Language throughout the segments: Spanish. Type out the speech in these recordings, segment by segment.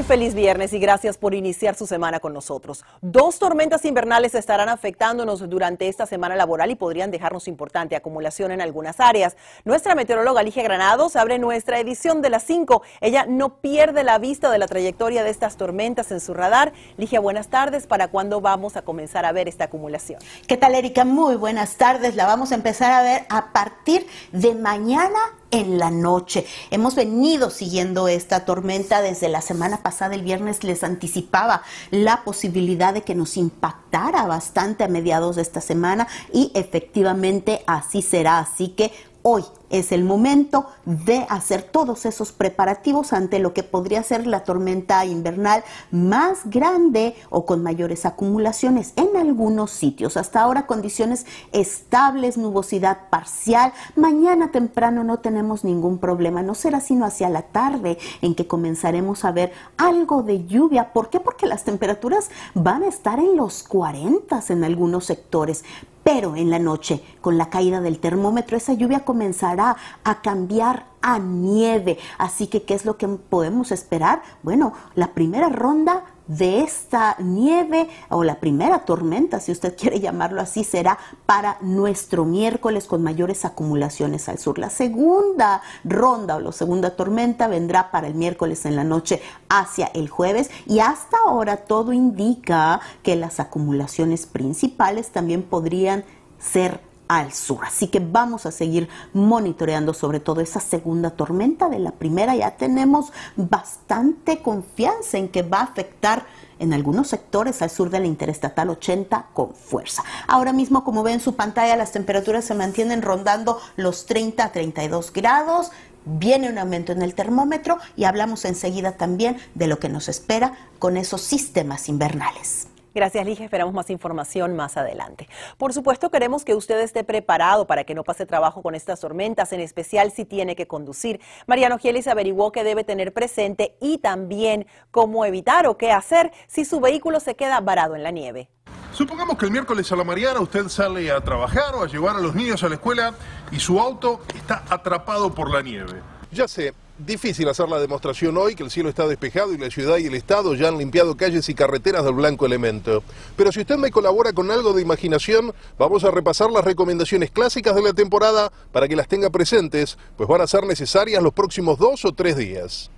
Muy feliz viernes y gracias por iniciar su semana con nosotros. Dos tormentas invernales estarán afectándonos durante esta semana laboral y podrían dejarnos importante acumulación en algunas áreas. Nuestra meteoróloga Ligia Granados abre nuestra edición de las 5. Ella no pierde la vista de la trayectoria de estas tormentas en su radar. Ligia, buenas tardes. ¿Para cuándo vamos a comenzar a ver esta acumulación? ¿Qué tal, Erika? Muy buenas tardes. La vamos a empezar a ver a partir de mañana en la noche. Hemos venido siguiendo esta tormenta desde la semana pasada. El viernes les anticipaba la posibilidad de que nos impactara bastante a mediados de esta semana y efectivamente así será. Así que hoy es el momento de hacer todos esos preparativos ante lo que podría ser la tormenta invernal más grande o con mayores acumulaciones en algunos sitios. Hasta ahora condiciones estables, nubosidad parcial. Mañana temprano no tenemos ningún problema. No será sino hacia la tarde en que comenzaremos a ver algo de lluvia. ¿Por qué? Porque las temperaturas van a estar en los 40 en algunos sectores. Pero en la noche, con la caída del termómetro, esa lluvia comenzará a cambiar a nieve. Así que, ¿qué es lo que podemos esperar? Bueno, la primera ronda de esta nieve o la primera tormenta, si usted quiere llamarlo así, será para nuestro miércoles con mayores acumulaciones al sur. La segunda ronda o la segunda tormenta vendrá para el miércoles en la noche hacia el jueves y hasta ahora todo indica que las acumulaciones principales también podrían ser al sur. Así que vamos a seguir monitoreando sobre todo esa segunda tormenta. De la primera ya tenemos bastante confianza en que va a afectar en algunos sectores al sur de la Interestatal 80 con fuerza. Ahora mismo, como ven en su pantalla, las temperaturas se mantienen rondando los 30 a 32 grados. Viene un aumento en el termómetro y hablamos enseguida también de lo que nos espera con esos sistemas invernales. Gracias, Ligia. Esperamos más información más adelante. Por supuesto, queremos que usted esté preparado para que no pase trabajo con estas tormentas, en especial si tiene que conducir. Mariano Gielis averiguó qué debe tener presente y también cómo evitar o qué hacer si su vehículo se queda varado en la nieve. Supongamos que el miércoles a la mañana usted sale a trabajar o a llevar a los niños a la escuela y su auto está atrapado por la nieve. Ya sé, difícil hacer la demostración hoy que el cielo está despejado y la ciudad y el Estado ya han limpiado calles y carreteras del blanco elemento. Pero si usted me colabora con algo de imaginación, vamos a repasar las recomendaciones clásicas de la temporada para que las tenga presentes, pues van a ser necesarias los próximos dos o tres días.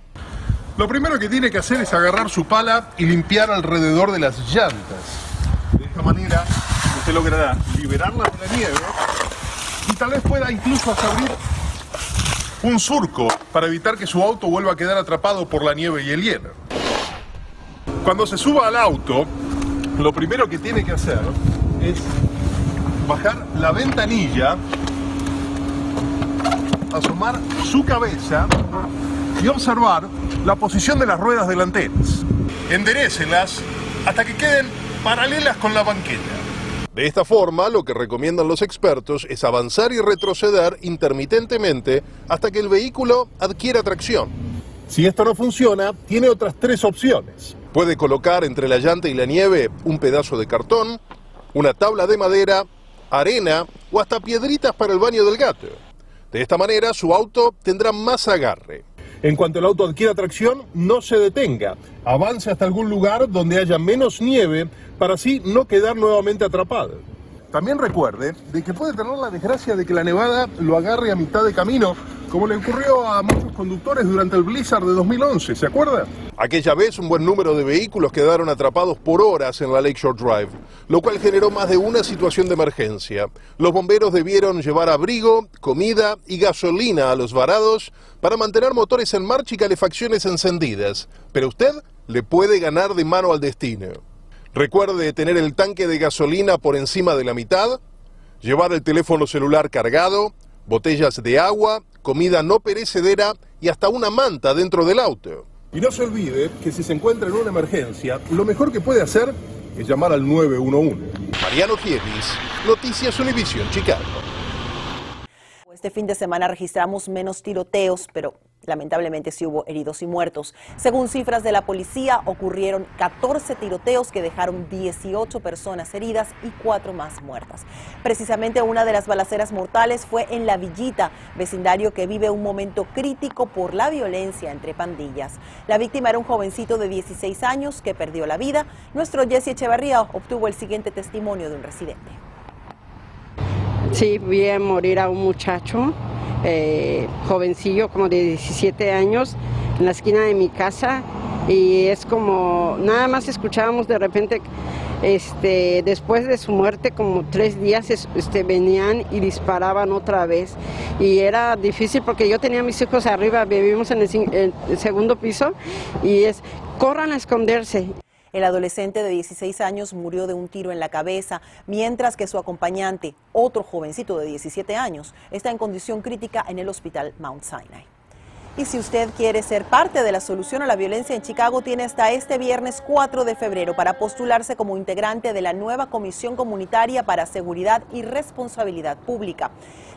Lo primero que tiene que hacer es agarrar su pala y limpiar alrededor de las llantas. De esta manera usted logrará liberarlas de la nieve y tal vez pueda incluso hasta abrir un surco para evitar que su auto vuelva a quedar atrapado por la nieve y el hielo. Cuando se suba al auto, lo primero que tiene que hacer es bajar la ventanilla, asomar su cabeza y observar la posición de las ruedas delanteras. Enderécelas hasta que queden paralelas con la banqueta. De esta forma, lo que recomiendan los expertos es avanzar y retroceder intermitentemente hasta que el vehículo adquiera tracción. Si esto no funciona, tiene otras tres opciones. Puede colocar entre la llanta y la nieve un pedazo de cartón, una tabla de madera, arena o hasta piedritas para el baño del gato. De esta manera, su auto tendrá más agarre. En cuanto el auto adquiera tracción, no se detenga. Avance hasta algún lugar donde haya menos nieve para así no quedar nuevamente atrapado. También recuerde de que puede tener la desgracia de que la nevada lo agarre a mitad de camino, como le ocurrió a muchos conductores durante el blizzard de 2011, ¿se acuerda? Aquella vez un buen número de vehículos quedaron atrapados por horas en la Lakeshore Drive, lo cual generó más de una situación de emergencia. Los bomberos debieron llevar abrigo, comida y gasolina a los varados para mantener motores en marcha y calefacciones encendidas, pero usted le puede ganar de mano al destino. Recuerde tener el tanque de gasolina por encima de la mitad, llevar el teléfono celular cargado, botellas de agua, comida no perecedera y hasta una manta dentro del auto. Y no se olvide que si se encuentra en una emergencia, lo mejor que puede hacer es llamar al 911. Mariano Gielis, Noticias Univision, Chicago. Este fin de semana registramos menos tiroteos, pero Lamentablemente sí hubo heridos y muertos. Según cifras de la policía, ocurrieron 14 tiroteos que dejaron 18 personas heridas y 4 más muertas. Precisamente una de las balaceras mortales fue en La Villita, vecindario que vive un momento crítico por la violencia entre pandillas. La víctima era un jovencito de 16 años que perdió la vida. Nuestro Jesse Echevarría obtuvo el siguiente testimonio de un residente. Sí, vi morir a un muchacho eh, jovencillo, como de 17 años, en la esquina de mi casa y es como, nada más escuchábamos de repente, este, después de su muerte, como tres días, este, venían y disparaban otra vez. Y era difícil porque yo tenía a mis hijos arriba, vivimos en el, el segundo piso y es, corran a esconderse. El adolescente de 16 años murió de un tiro en la cabeza, mientras que su acompañante, otro jovencito de 17 años, está en condición crítica en el hospital Mount Sinai. Y si usted quiere ser parte de la solución a la violencia en Chicago, tiene hasta este viernes 4 de febrero para postularse como integrante de la nueva Comisión Comunitaria para Seguridad y Responsabilidad Pública.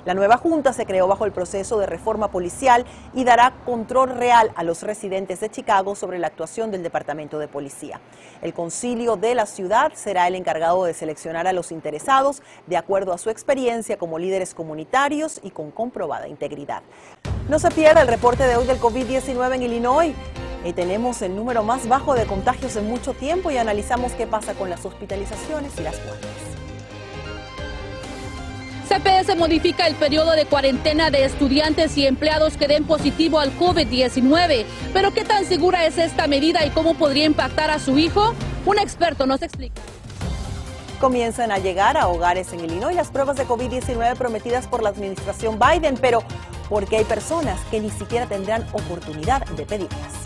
La nueva junta se creó bajo el proceso de reforma policial y dará control real a los residentes de Chicago sobre la actuación del Departamento de Policía. El concilio de la ciudad será el encargado de seleccionar a los interesados de acuerdo a su experiencia como líderes comunitarios y con comprobada integridad. No se pierda el reporte de hoy del COVID-19 en Illinois. Y tenemos el número más bajo de contagios en mucho tiempo y analizamos qué pasa con las hospitalizaciones y las muertes. CPS modifica el periodo de cuarentena de estudiantes y empleados que den positivo al COVID-19. Pero ¿qué tan segura es esta medida y cómo podría impactar a su hijo? Un experto nos explica. Comienzan a llegar a hogares en Illinois las pruebas de COVID-19 prometidas por la administración Biden, pero porque hay personas que ni siquiera tendrán oportunidad de pedirlas.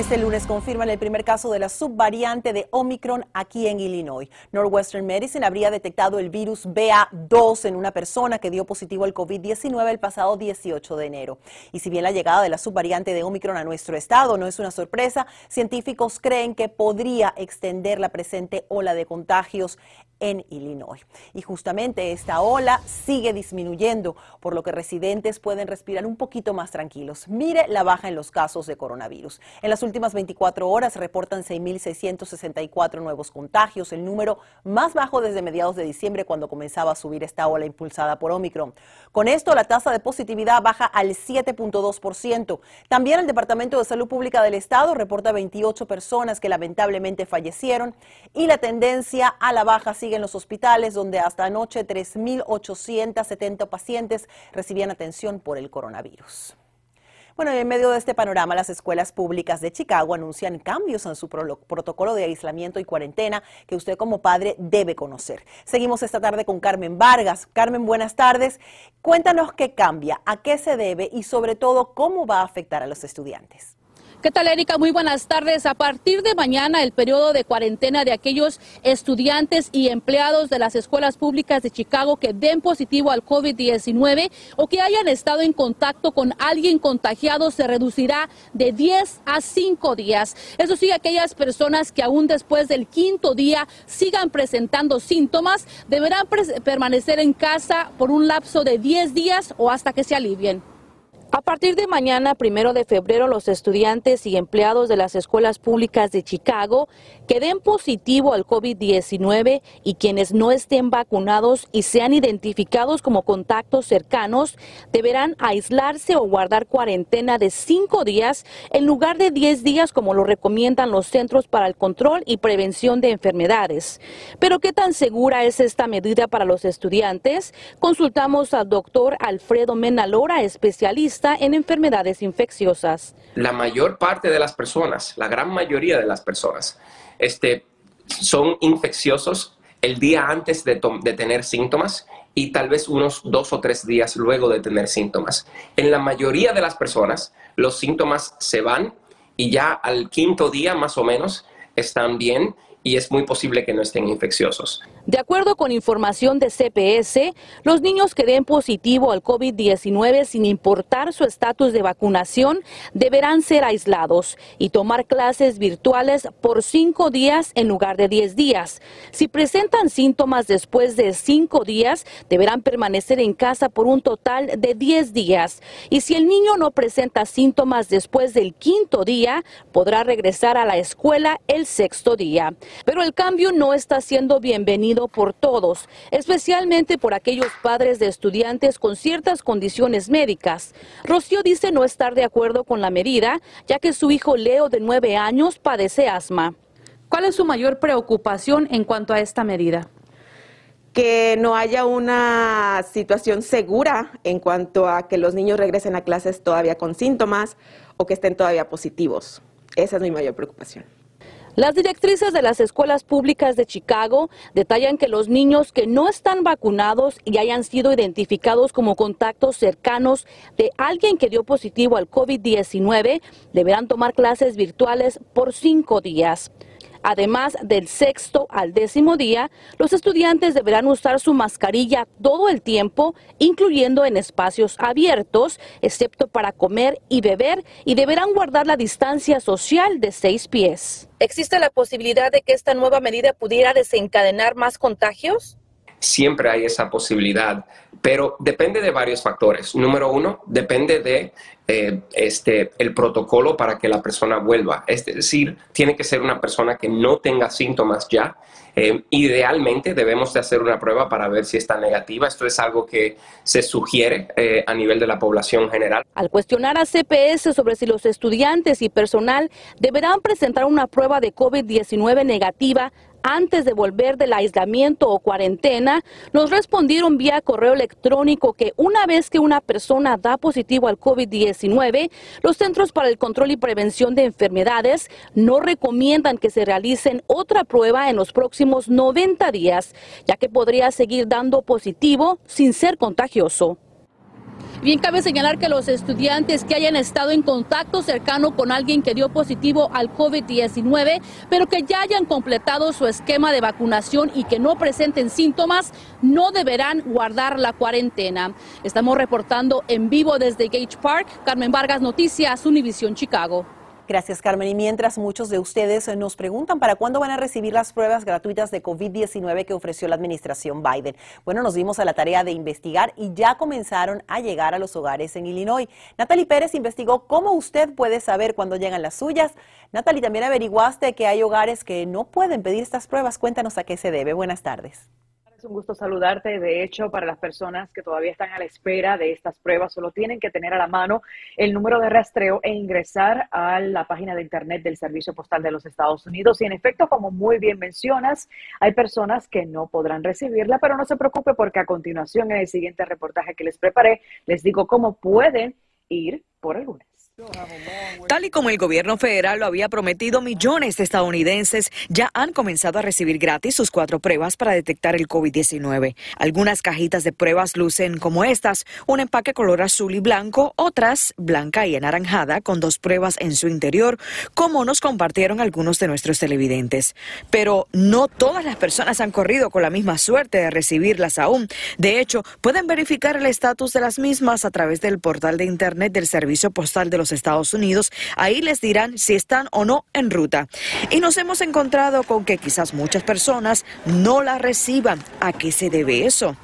Este lunes confirman el primer caso de la subvariante de Omicron aquí en Illinois. Northwestern Medicine habría detectado el virus BA2 en una persona que dio positivo al COVID-19 el pasado 18 de enero. Y si bien la llegada de la subvariante de Omicron a nuestro estado no es una sorpresa, científicos creen que podría extender la presente ola de contagios en Illinois. Y justamente esta ola sigue disminuyendo, por lo que residentes pueden respirar un poquito más tranquilos. Mire la baja en los casos de coronavirus. En las últimas 24 horas reportan 6.664 nuevos contagios, el número más bajo desde mediados de diciembre cuando comenzaba a subir esta ola impulsada por Omicron. Con esto, la tasa de positividad baja al 7.2%. También el Departamento de Salud Pública del Estado reporta 28 personas que lamentablemente fallecieron y la tendencia a la baja sigue en los hospitales, donde hasta anoche 3.870 pacientes recibían atención por el coronavirus. Bueno, en medio de este panorama, las escuelas públicas de Chicago anuncian cambios en su protocolo de aislamiento y cuarentena que usted como padre debe conocer. Seguimos esta tarde con Carmen Vargas. Carmen, buenas tardes. Cuéntanos qué cambia, a qué se debe y sobre todo cómo va a afectar a los estudiantes. ¿Qué tal, Erika? Muy buenas tardes. A partir de mañana, el periodo de cuarentena de aquellos estudiantes y empleados de las escuelas públicas de Chicago que den positivo al COVID-19 o que hayan estado en contacto con alguien contagiado se reducirá de 10 a 5 días. Eso sí, aquellas personas que aún después del quinto día sigan presentando síntomas deberán permanecer en casa por un lapso de 10 días o hasta que se alivien. A partir de mañana, primero de febrero, los estudiantes y empleados de las escuelas públicas de Chicago que den positivo al COVID-19 y quienes no estén vacunados y sean identificados como contactos cercanos deberán aislarse o guardar cuarentena de cinco días en lugar de diez días como lo recomiendan los Centros para el Control y Prevención de Enfermedades. Pero ¿qué tan segura es esta medida para los estudiantes? Consultamos al doctor Alfredo Menalora, especialista en enfermedades infecciosas. La mayor parte de las personas, la gran mayoría de las personas, este, son infecciosos el día antes de tener síntomas y tal vez unos dos o tres días luego de tener síntomas. En la mayoría de las personas, los síntomas se van y ya al quinto día más o menos están bien y es muy posible que no estén infecciosos. De acuerdo con información de CPS, los niños que den positivo al COVID-19 sin importar su estatus de vacunación deberán ser aislados y tomar clases virtuales por cinco días en lugar de diez días. Si presentan síntomas después de cinco días, deberán permanecer en casa por un total de diez días. Y si el niño no presenta síntomas después del quinto día, podrá regresar a la escuela el sexto día. Pero el cambio no está siendo bienvenido por todos, especialmente por aquellos padres de estudiantes con ciertas condiciones médicas. Rocío dice no estar de acuerdo con la medida, ya que su hijo Leo de nueve años padece asma. ¿Cuál es su mayor preocupación en cuanto a esta medida? que no haya una situación segura en cuanto a que los niños regresen a clases todavía con síntomas o que estén todavía positivos. Esa es mi mayor preocupación. Las directrices de las escuelas públicas de Chicago detallan que los niños que no están vacunados y hayan sido identificados como contactos cercanos de alguien que dio positivo al COVID-19 deberán tomar clases virtuales por cinco días. Además del sexto al décimo día, los estudiantes deberán usar su mascarilla todo el tiempo, incluyendo en espacios abiertos, excepto para comer y beber, y deberán guardar la distancia social de seis pies. ¿Existe la posibilidad de que esta nueva medida pudiera desencadenar más contagios? siempre hay esa posibilidad, pero depende de varios factores. Número uno, depende de eh, este, el protocolo para que la persona vuelva. Es decir, tiene que ser una persona que no tenga síntomas ya. Eh, idealmente debemos de hacer una prueba para ver si está negativa. Esto es algo que se sugiere eh, a nivel de la población general. Al cuestionar a CPS sobre si los estudiantes y personal deberán presentar una prueba de COVID-19 negativa, antes de volver del aislamiento o cuarentena, nos respondieron vía correo electrónico que una vez que una persona da positivo al COVID-19, los Centros para el Control y Prevención de Enfermedades no recomiendan que se realicen otra prueba en los próximos 90 días, ya que podría seguir dando positivo sin ser contagioso. Bien, cabe señalar que los estudiantes que hayan estado en contacto cercano con alguien que dio positivo al COVID-19, pero que ya hayan completado su esquema de vacunación y que no presenten síntomas, no deberán guardar la cuarentena. Estamos reportando en vivo desde Gage Park. Carmen Vargas, Noticias, Univisión Chicago. Gracias, Carmen. Y mientras muchos de ustedes nos preguntan para cuándo van a recibir las pruebas gratuitas de COVID-19 que ofreció la administración Biden. Bueno, nos dimos a la tarea de investigar y ya comenzaron a llegar a los hogares en Illinois. Natalie Pérez investigó cómo usted puede saber cuándo llegan las suyas. Natalie, también averiguaste que hay hogares que no pueden pedir estas pruebas. Cuéntanos a qué se debe. Buenas tardes. Es un gusto saludarte. De hecho, para las personas que todavía están a la espera de estas pruebas, solo tienen que tener a la mano el número de rastreo e ingresar a la página de internet del Servicio Postal de los Estados Unidos. Y en efecto, como muy bien mencionas, hay personas que no podrán recibirla, pero no se preocupe porque a continuación, en el siguiente reportaje que les preparé, les digo cómo pueden ir por alguna. Tal y como el gobierno federal lo había prometido, millones de estadounidenses ya han comenzado a recibir gratis sus cuatro pruebas para detectar el COVID-19. Algunas cajitas de pruebas lucen como estas, un empaque color azul y blanco, otras blanca y anaranjada con dos pruebas en su interior, como nos compartieron algunos de nuestros televidentes. Pero no todas las personas han corrido con la misma suerte de recibirlas aún. De hecho, pueden verificar el estatus de las mismas a través del portal de Internet del Servicio Postal de los Estados Unidos. Ahí les dirán si están o no en ruta. Y nos hemos encontrado con que quizás muchas personas no la reciban. ¿A qué se debe eso?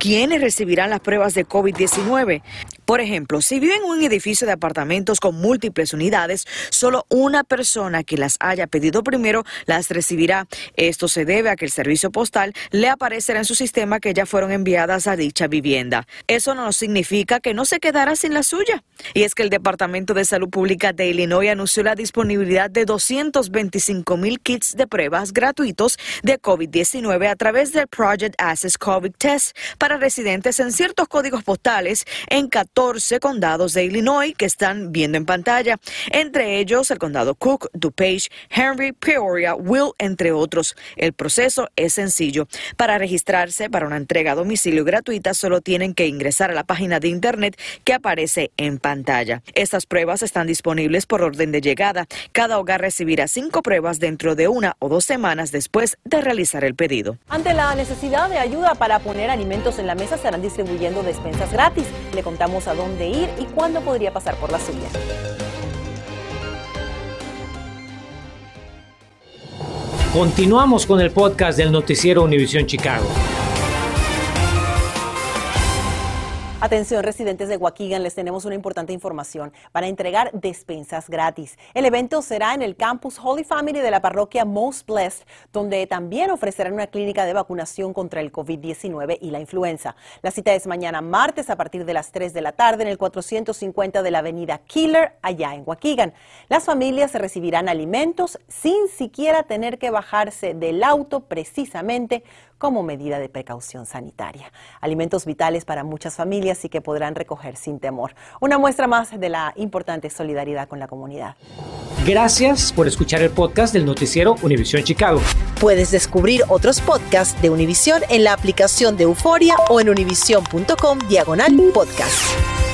¿Quiénes recibirán las pruebas de COVID-19? Por ejemplo, si vive en un edificio de apartamentos con múltiples unidades, solo una persona que las haya pedido primero las recibirá. Esto se debe a que el servicio postal le aparecerá en su sistema que ya fueron enviadas a dicha vivienda. Eso no significa que no se quedará sin la suya. Y es que el Departamento de Salud Pública de Illinois anunció la disponibilidad de 225 mil kits de pruebas gratuitos de COVID-19 a través del Project Access COVID Test para residentes en ciertos códigos postales en 14 14 condados de Illinois que están viendo en pantalla, entre ellos el condado Cook, DuPage, Henry, Peoria, Will, entre otros. El proceso es sencillo. Para registrarse para una entrega a domicilio gratuita solo tienen que ingresar a la página de internet que aparece en pantalla. Estas pruebas están disponibles por orden de llegada. Cada hogar recibirá cinco pruebas dentro de una o dos semanas después de realizar el pedido. Ante la necesidad de ayuda para poner alimentos en la mesa, estarán distribuyendo despensas gratis. Le contamos a dónde ir y cuándo podría pasar por la suya. Continuamos con el podcast del noticiero Univisión Chicago. Atención, residentes de Waukegan, les tenemos una importante información para entregar despensas gratis. El evento será en el campus Holy Family de la parroquia Most Blessed, donde también ofrecerán una clínica de vacunación contra el COVID-19 y la influenza. La cita es mañana martes a partir de las 3 de la tarde en el 450 de la avenida Killer, allá en Waukegan. Las familias recibirán alimentos sin siquiera tener que bajarse del auto precisamente como medida de precaución sanitaria. Alimentos vitales para muchas familias y que podrán recoger sin temor. Una muestra más de la importante solidaridad con la comunidad. Gracias por escuchar el podcast del noticiero Univisión Chicago. Puedes descubrir otros podcasts de Univisión en la aplicación de Euforia o en univision.com diagonal podcast.